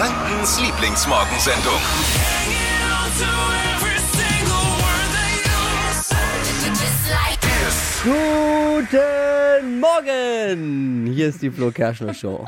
Frankens Lieblingsmorgensendung. Guten Morgen! Hier ist die Flo Kerschner Show.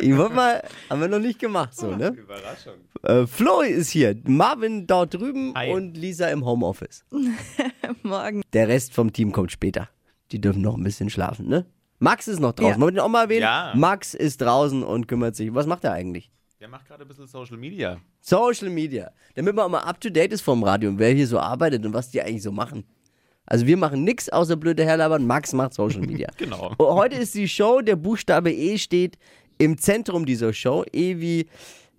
Ich wollte mal, haben wir noch nicht gemacht, so, ne? Überraschung. Äh, Flo ist hier, Marvin dort drüben Hi. und Lisa im Homeoffice. Morgen. Der Rest vom Team kommt später. Die dürfen noch ein bisschen schlafen, ne? Max ist noch draußen. Ja. Wollen wir den auch mal erwähnen? Ja. Max ist draußen und kümmert sich. Was macht er eigentlich? Der macht gerade ein bisschen Social Media. Social Media. Damit man auch mal up to date ist vom Radio und wer hier so arbeitet und was die eigentlich so machen. Also wir machen nichts außer blöde Herlabern. Max macht Social Media. Genau. Und heute ist die Show, der Buchstabe E steht im Zentrum dieser Show. E wie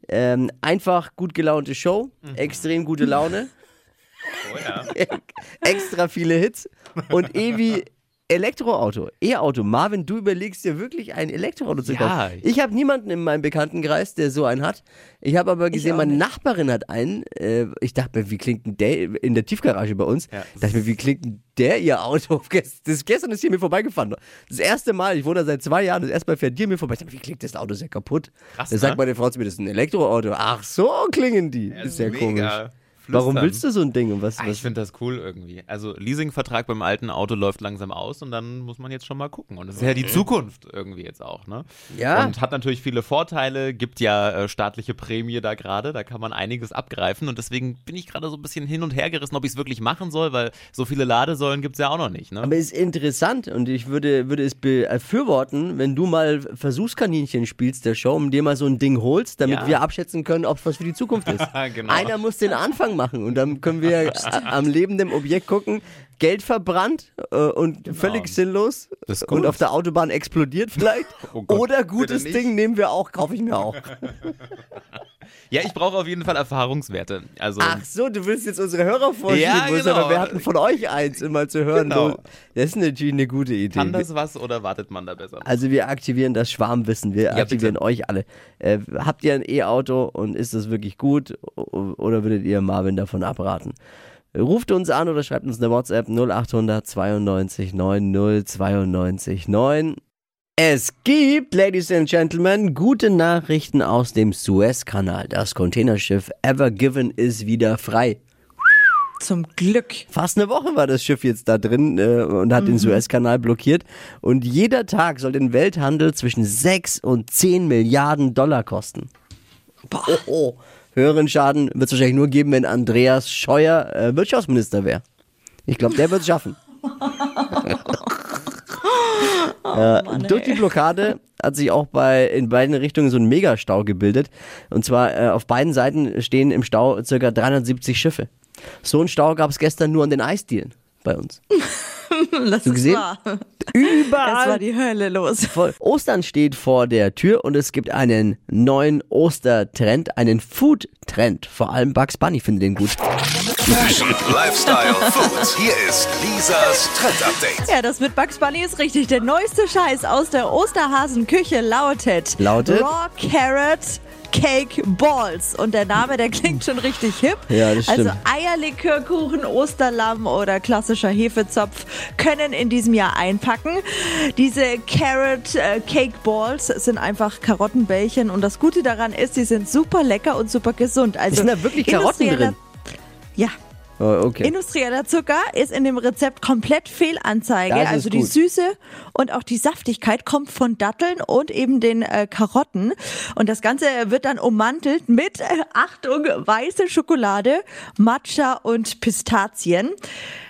ähm, einfach gut gelaunte Show, extrem gute Laune, Oh ja. extra viele Hits und E wie Elektroauto, E-Auto. Marvin, du überlegst dir wirklich ein Elektroauto zu Ja. kaufen. Ich habe niemanden in meinem Bekanntenkreis, der so einen hat. Ich habe aber gesehen, meine. Nachbarin hat einen. Äh, ich dachte mir, wie klingt denn der in der Tiefgarage bei uns? Ja. Dachte mir, wie klingt denn der ihr Auto? Das, gestern ist hier mir vorbeigefahren. Das erste Mal, ich wohne da seit zwei Jahren, das erste Mal fährt dir mir vorbei. Ich dachte, wie klingt das Auto? Ist ja kaputt. Krass, da sagt ne? meine Frau zu mir, das ist ein Elektroauto. Ach, so klingen die. das ist ja mega. komisch. Warum Flüstern. willst du so ein Ding? Und was, Ah, ich was finde das cool irgendwie. Also Leasingvertrag beim alten Auto läuft langsam aus und dann muss man jetzt schon mal gucken. Und das ist ja die Zukunft irgendwie jetzt auch, ne? Ja. Und hat natürlich viele Vorteile, gibt ja äh, staatliche Prämie da gerade, da kann man einiges abgreifen und deswegen bin ich gerade so ein bisschen hin und her gerissen, ob ich es wirklich machen soll, weil so viele Ladesäulen gibt es ja auch noch nicht, ne? Aber ist interessant und ich würde, würde es befürworten, wenn du mal Versuchskaninchen spielst der Show, um dir mal so ein Ding holst, damit Ja. wir abschätzen können, ob es was für die Zukunft ist. Genau. Einer muss den Anfang machen und dann können wir am lebenden Objekt gucken. Geld verbrannt äh, und völlig sinnlos Genau. Das ist und auf der Autobahn explodiert vielleicht. Oh Gott, Oder gutes. Ding nehmen wir auch, kaufe ich mir auch. Ja, ich brauche auf jeden Fall Erfahrungswerte. Also Ach so, du willst jetzt unsere Hörer vorstellen, Ja, genau. aber wir hatten von euch eins immer zu hören. Genau. Das ist natürlich eine gute Idee. kann das was oder wartet man da besser? Also wir aktivieren das Schwarmwissen, wir Ja, aktivieren bitte. euch alle. Äh, habt ihr ein E-Auto und ist das wirklich gut oder würdet ihr Marvin davon abraten? Ruft uns an oder schreibt uns eine WhatsApp 0800 92 90 92 9. Es gibt, Ladies and Gentlemen, gute Nachrichten aus dem Suezkanal. Das Containerschiff Ever Given ist wieder frei. Zum Glück. Fast eine Woche war das Schiff jetzt da drin äh, und hat den Suezkanal blockiert. Und jeder Tag soll den Welthandel zwischen 6 und 10 Milliarden Dollar kosten. Oh, oh. Höheren Schaden wird es wahrscheinlich nur geben, wenn Andreas Scheuer äh, Wirtschaftsminister wäre. Ich glaube, der wird es schaffen. äh, durch die Blockade hat sich auch bei in beiden Richtungen so ein Megastau gebildet. Und zwar äh, auf beiden Seiten stehen im Stau ca. 370 Schiffe. So einen Stau gab es gestern nur an den Eisdielen bei uns. Das du gesehen? wahr. Überall. Es war die Hölle los. Voll. Ostern steht vor der Tür und es gibt einen neuen Ostertrend, einen Food-Trend. Vor allem Bugs Bunny findet den gut. Fashion, Lifestyle, Food. Hier ist Lisas Trend Update. Ja, das mit Bugs Bunny ist richtig. Der neueste Scheiß aus der Osterhasenküche lautet, Lautet? Raw Carrot Cake Balls. Und der Name, der klingt schon richtig hip. Ja, das stimmt. Also Eierlikörkuchen, Osterlamm oder klassischer Hefezopf können in diesem Jahr einpacken. Diese Carrot äh, Cake Balls sind einfach Karottenbällchen und das Gute daran ist, sie sind super lecker und super gesund. Also Sind da wirklich Karotten drin? Ja, Oh, okay. Industrieller Zucker ist in dem Rezept komplett Fehlanzeige. Das also die. Süße und auch die Saftigkeit kommt von Datteln und eben den äh, Karotten. Und das Ganze wird dann ummantelt mit, äh, Achtung, weiße Schokolade, Matcha und Pistazien.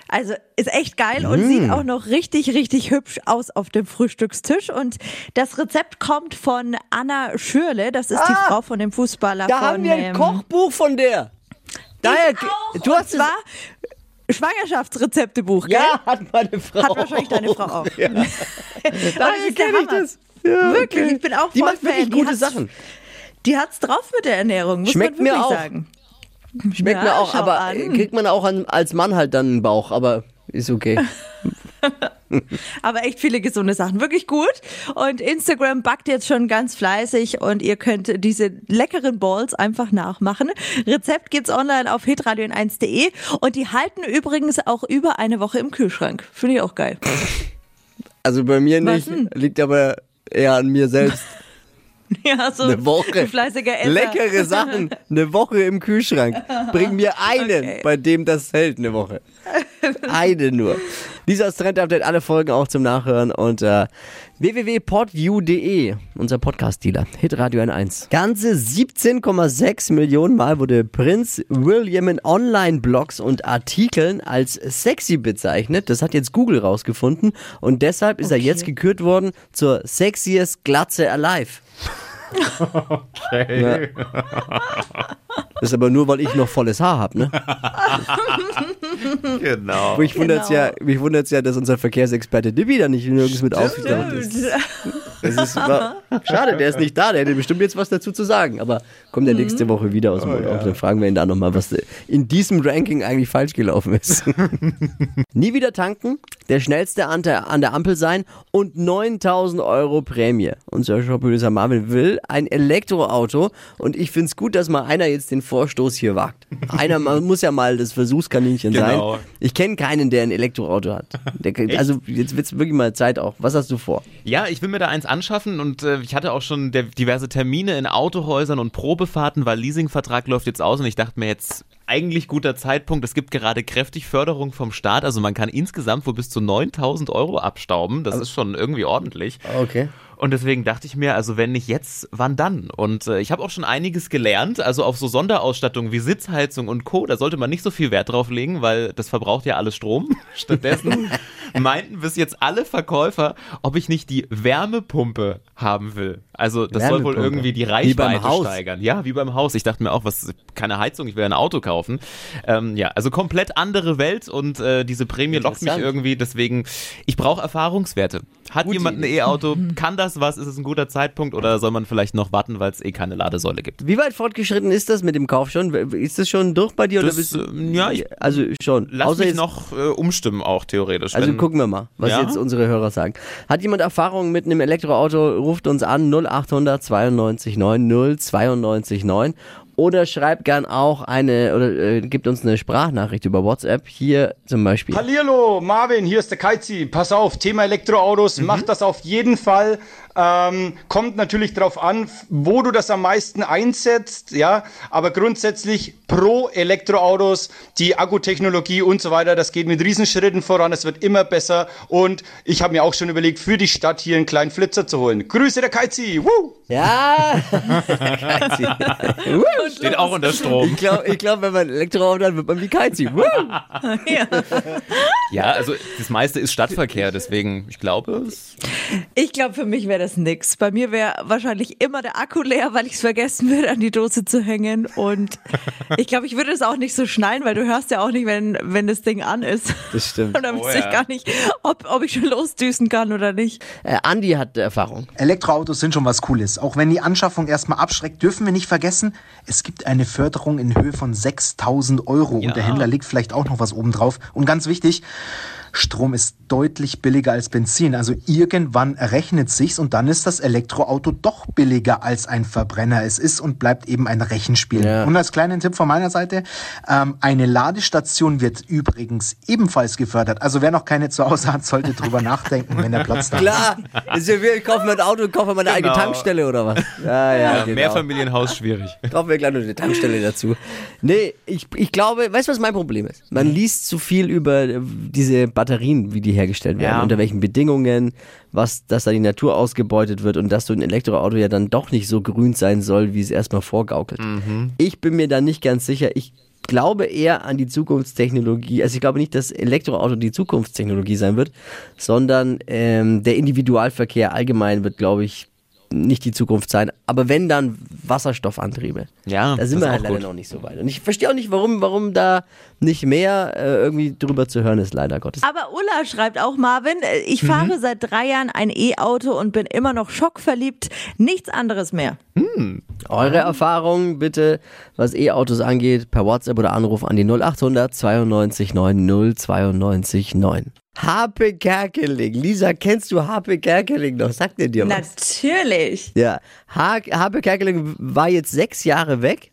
Also ist echt geil und Mm. sieht auch noch richtig, richtig hübsch aus auf dem Frühstückstisch. Und das Rezept kommt von Anna Schürle. Das ist die Ah, Frau von dem Fußballer Da von haben wir ein ähm, Kochbuch von der. Daher, du hast zwar Schwangerschaftsrezeptebuch, gell? ja, hat meine Frau. Hat wahrscheinlich deine Frau auch. Ja. Daher kenne ich das. Ja, Wirklich, okay. ich bin auch Die voll macht wirklich Fan. Die gute hat's- Sachen. Die hat's drauf mit der Ernährung, muss Schmeckt man mir wirklich auch. sagen. Schmeckt Ja, mir auch, aber an. kriegt man auch an, als Mann halt dann einen Bauch, aber ist okay. Aber echt viele gesunde Sachen. Wirklich gut. Und Instagram backt jetzt schon ganz fleißig und ihr könnt diese leckeren Balls einfach nachmachen. Rezept gibt's online auf hitradio1.de und die halten übrigens auch über eine Woche im Kühlschrank. Finde ich auch geil. Also bei mir nicht, liegt aber eher an mir selbst. Ja, so Eine Woche. ein fleißiger Esser. Leckere Sachen. Eine Woche im Kühlschrank. Bring mir einen, Okay. bei dem das hält, eine Woche. Eine nur. Dieser Trend Update, alle Folgen auch zum Nachhören unter www.podu.de, unser Podcast-Dealer, Hitradio N1. Ganze 17,6 Millionen Mal wurde Prinz William in Online-Blogs und Artikeln als sexy bezeichnet. Das hat jetzt Google rausgefunden und deshalb ist er Okay. jetzt gekürt worden zur sexiest Glatze alive. Ja. Das ist aber nur, weil ich noch volles Haar habe, ne? Genau. Mich wundert's ja, mich wundert's ja, dass unser Verkehrsexperte Dibi da nicht nirgends mit aufgetaucht ist. Das ist war, schade, der ist nicht da, der hätte bestimmt jetzt was dazu zu sagen. Aber kommt er nächste Woche wieder aus dem Urlaub, dann fragen wir ihn da nochmal, was in diesem Ranking eigentlich falsch gelaufen ist. Nie wieder tanken, der schnellste an der, an der Ampel sein und 9000 Euro Prämie. Unser Shopproducer Marvin will ein Elektroauto und ich find's gut, dass mal einer jetzt den Vorstoß hier wagt. Einer man muss ja mal das Versuchskaninchen Genau. sein. Ich kenne keinen, der ein Elektroauto hat. Der, also jetzt wird's wirklich mal Zeit auch. Was hast du vor? Ja, ich will mir da eins anschaffen und äh, ich hatte auch schon der, diverse Termine in Autohäusern und Probefahrten, weil Leasingvertrag läuft jetzt aus und ich dachte mir jetzt eigentlich guter Zeitpunkt. Es gibt gerade kräftig Förderung vom Staat, also man kann insgesamt wohl bis zu 9000 Euro abstauben. Das ist schon irgendwie ordentlich. Okay. Und deswegen dachte ich mir, also wenn nicht jetzt, wann dann? Und äh, ich habe auch schon einiges gelernt, also auf so Sonderausstattung wie Sitzheizung und Co., da sollte man nicht so viel Wert drauf legen, weil das verbraucht ja alles Strom. Stattdessen meinten bis jetzt alle Verkäufer, ob ich nicht die Wärmepumpe haben will. Also das soll wohl irgendwie die Reichweite steigern. Ja, wie beim Haus. Ich dachte mir auch, was keine Heizung, ich will ein Auto kaufen. Ähm, ja, also komplett andere Welt und äh, diese Prämie lockt mich irgendwie, deswegen, ich brauche Erfahrungswerte. Hat Gute jemand ein. E-Auto? Kann das was? Ist es ein guter Zeitpunkt oder soll man vielleicht noch warten, weil es eh keine Ladesäule gibt? Wie weit fortgeschritten ist das mit dem Kauf schon? Ist das schon durch bei dir? Das, oder bist du, ähm, ja, ich- also schon. Lass Außer mich noch äh, umstimmen auch theoretisch. Also gucken wir mal, was Ja? jetzt unsere Hörer sagen. Hat jemand Erfahrung mit einem Elektroauto? Ruft uns an 0800 92 9 092 9 oder schreibt gern auch eine oder äh, gibt uns eine Sprachnachricht über WhatsApp. Hier zum Beispiel. Hallihallo, Marvin, hier ist der Kaizi. Pass auf, Thema Elektroautos, mach das auf jeden Fall. Ähm, kommt natürlich drauf an, wo du das am meisten einsetzt, ja. Aber grundsätzlich pro Elektroautos, die Akkutechnologie und so weiter, das geht mit Riesenschritten voran, es wird immer besser. Und ich habe mir auch schon überlegt, für die Stadt hier einen kleinen Flitzer zu holen. Grüße der Kaizi. Woo! Ja! Steht auch unter Strom. ich glaube, ich glaub, wenn man ein Elektroauto hat, wird man wie Kaizi. Woo! Ja, also das meiste ist Stadtverkehr, deswegen, ich glaube, es Ich glaube, für mich wäre das nix. Bei mir wäre wahrscheinlich immer der Akku leer, weil ich es vergessen würde, an die Dose zu hängen. Und ich glaube, ich würde es auch nicht so schneiden, weil du hörst ja auch nicht, wenn, wenn das Ding an ist. Das stimmt. Und dann Oh wüsste ja. ich gar nicht, ob, ob ich schon losdüsen kann oder nicht. Äh, Andi hat Erfahrung. Elektroautos sind schon was Cooles. Auch wenn die Anschaffung erstmal abschreckt, dürfen wir nicht vergessen, es gibt eine Förderung in Höhe von 6000 Euro Ja. und der Händler legt vielleicht auch noch was oben drauf. Und ganz wichtig, Strom ist deutlich billiger als Benzin. Also irgendwann rechnet sich's und dann ist das Elektroauto doch billiger als ein Verbrenner. Es ist und bleibt eben ein Rechenspiel. Ja. Und als kleinen Tipp von meiner Seite, ähm, eine Ladestation wird übrigens ebenfalls gefördert. Also wer noch keine zu Hause hat, sollte drüber nachdenken, wenn der Platz da ist. Klar, ist ja wie, ich kaufe mir ein Auto und kaufe mir eine eigene Genau. Tankstelle oder was? Ja, ja, ja, genau. Mehrfamilienhaus schwierig. Kaufen wir gleich noch eine Tankstelle dazu. Nee, ich, ich glaube, weißt du, was mein Problem ist? Man liest zu viel über diese Batterien, wie die hergestellt werden, Ja. unter welchen Bedingungen, was, dass da die Natur ausgebeutet wird und dass so ein Elektroauto ja dann doch nicht so grün sein soll, wie es erstmal vorgaukelt. Ich bin mir da nicht ganz sicher. Ich glaube eher an die Zukunftstechnologie. Also ich glaube nicht, dass Elektroauto die Zukunftstechnologie sein wird, sondern ähm, der Individualverkehr allgemein wird, glaube ich, nicht die Zukunft sein. Aber wenn dann Wasserstoffantriebe. Ja, Da sind das wir halt leider gut. noch nicht so weit. Und ich verstehe auch nicht, warum, warum da nicht mehr äh, irgendwie drüber zu hören ist, leider Gottes. Aber Ulla schreibt auch, Marvin, äh, ich fahre seit drei Jahren ein E-Auto und bin immer noch schockverliebt. Nichts anderes mehr. Eure Erfahrungen bitte, was E-Autos angeht, per WhatsApp oder Anruf an die 0800 92 9 092 9. Harpe Kerkeling. Lisa, kennst du Harpe Kerkeling noch? Sagt er dir was? Natürlich. Ja, Ha- Harpe Kerkeling war jetzt sechs Jahre weg,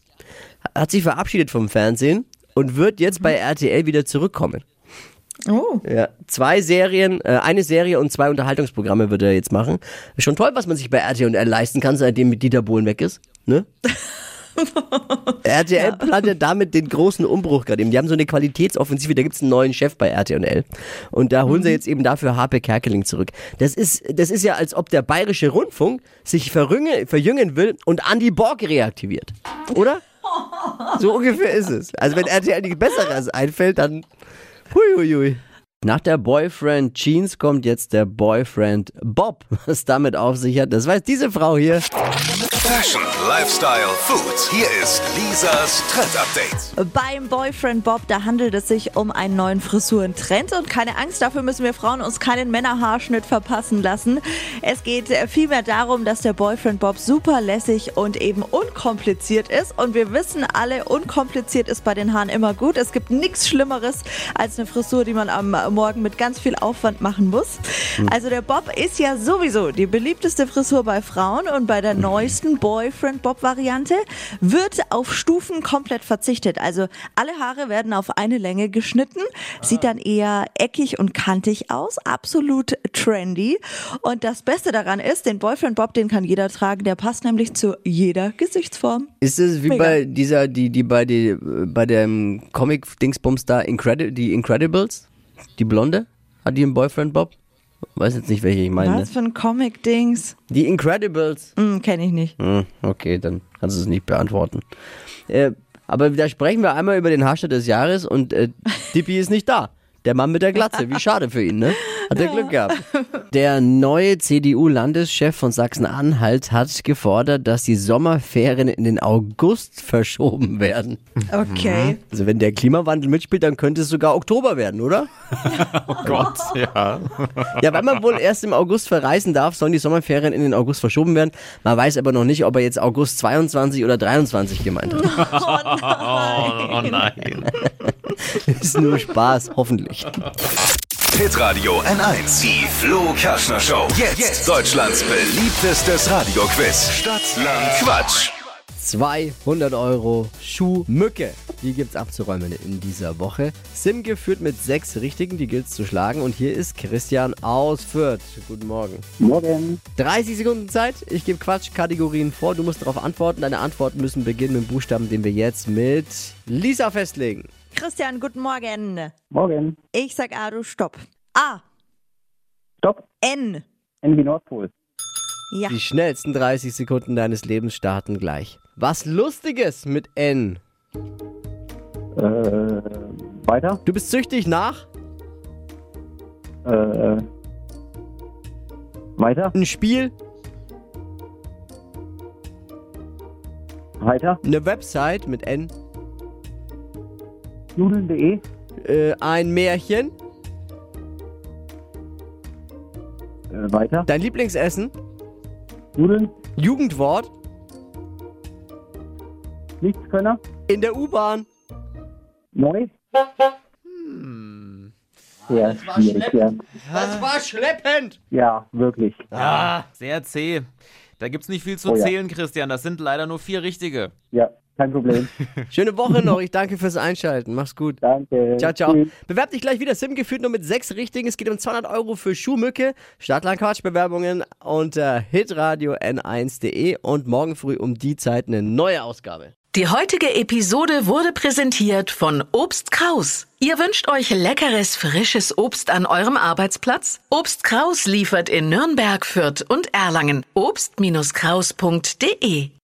hat sich verabschiedet vom Fernsehen und wird jetzt bei RTL wieder zurückkommen. Oh. Ja, zwei Serien, äh, eine Serie und zwei Unterhaltungsprogramme wird er jetzt machen. Schon toll, was man sich bei RTL leisten kann, seitdem mit Dieter Bohlen weg ist. Ne? RTL plant ja damit den großen Umbruch gerade eben. Die haben so eine Qualitätsoffensive, da gibt's einen neuen Chef bei RTL. Und da holen sie jetzt eben dafür HP Kerkeling zurück. Das ist, das ist ja, als ob der bayerische Rundfunk sich verjüngen, verjüngen will und Andy Borg reaktiviert. Oder? So ungefähr ist es. Also wenn RTL nichts Besseres einfällt, dann huiuiui. Nach der Boyfriend Jeans kommt jetzt der Boyfriend Bob. Was damit auf sich hat, das weiß diese Frau hier. Fashion, Lifestyle, Food. Hier ist Lisas Trend Update. Beim Boyfriend Bob, da handelt es sich um einen neuen Frisurentrend und keine Angst, dafür müssen wir Frauen uns keinen Männerhaarschnitt verpassen lassen. Es geht vielmehr darum, dass der Boyfriend Bob super lässig und eben unkompliziert ist und wir wissen alle, unkompliziert ist bei den Haaren immer gut. Es gibt nichts Schlimmeres als eine Frisur, die man am Morgen mit ganz viel Aufwand machen muss. Also der Bob ist ja sowieso die beliebteste Frisur bei Frauen und bei der neuesten Boyfriend Bob Variante wird auf Stufen komplett verzichtet. Also alle Haare werden auf eine Länge geschnitten, sieht dann eher eckig und kantig aus, absolut trendy. Und das Beste daran ist, den Boyfriend Bob, den kann jeder tragen, der passt nämlich zu jeder Gesichtsform. Ist es wie Mega. bei dieser, die, die bei, die, bei dem Comic-Dingsbums da, Incredi die Incredibles? Die Blonde? Hat die einen Boyfriend Bob? Weiß jetzt nicht, welche ich meine. Was für ein Comic-Dings? Die Incredibles. Hm, Kenne ich nicht. Hm, okay, dann kannst du es nicht beantworten. Äh, aber da sprechen wir einmal über den Haarschnitt des Jahres und äh, Dippy ist nicht da. Der Mann mit der Glatze. Wie schade für ihn, ne? Hat er Glück gehabt. Der neue CDU-Landeschef von Sachsen-Anhalt hat gefordert, dass die Sommerferien in den August verschoben werden. Okay. Also wenn der Klimawandel mitspielt, dann könnte es sogar Oktober werden, oder? Oh Gott, ja. Ja, weil man wohl erst im August verreisen darf, sollen die Sommerferien in den August verschoben werden. Man weiß aber noch nicht, ob er jetzt August 22 oder 23 gemeint hat. Oh, oh nein. Ist nur Spaß, hoffentlich. Hitradio N1. Die Flo Kerschner Show. Jetzt, Deutschlands beliebtestes Radioquiz. Stadt, Land, Quatsch. 200 Euro Schuhmücke. Die gibt's abzuräumen in dieser Woche. Simge führt mit sechs Richtigen, die gilt's zu schlagen. Und hier ist Christian aus Fürth. Guten Morgen. Morgen. 30 Sekunden Zeit. Ich gebe Quatschkategorien vor. Du musst darauf antworten. Deine Antworten müssen beginnen mit dem Buchstaben, den wir jetzt mit Lisa festlegen. Christian, guten Morgen. Morgen. Ich sag A, du stopp. A, Stopp. N. N wie Nordpol. Ja. Die schnellsten 30 Sekunden deines Lebens starten gleich. Was Lustiges mit N. Äh, weiter. Du bist süchtig nach Äh, weiter. ein Spiel, Weiter. eine Website mit N, Nudeln.de. äh, ein Märchen, Äh, weiter. dein Lieblingsessen, Nudeln. Jugendwort, Nichtskönner. in der U-Bahn. Neu. Sehr schwierig, ja. Das war schleppend. Ja, wirklich. Ah, sehr zäh. Da gibt's nicht viel zu Oh ja. zählen, Christian. Das sind leider nur vier richtige. Ja, kein Problem. Schöne Woche noch. Ich danke fürs Einschalten. Mach's gut. Danke. Ciao, ciao. Tschüss. Bewerb dich gleich wieder. Sim geführt nur mit sechs Richtigen. Es geht um 200 Euro für Schuhmücke. Stadtlandquatschbewerbungen unter hitradio n1.de und morgen früh um die Zeit eine neue Ausgabe. Die heutige Episode wurde präsentiert von Obst Kraus. Ihr wünscht euch leckeres, frisches Obst an eurem Arbeitsplatz? Obst Kraus liefert in Nürnberg, Fürth und Erlangen. Obst-Kraus.de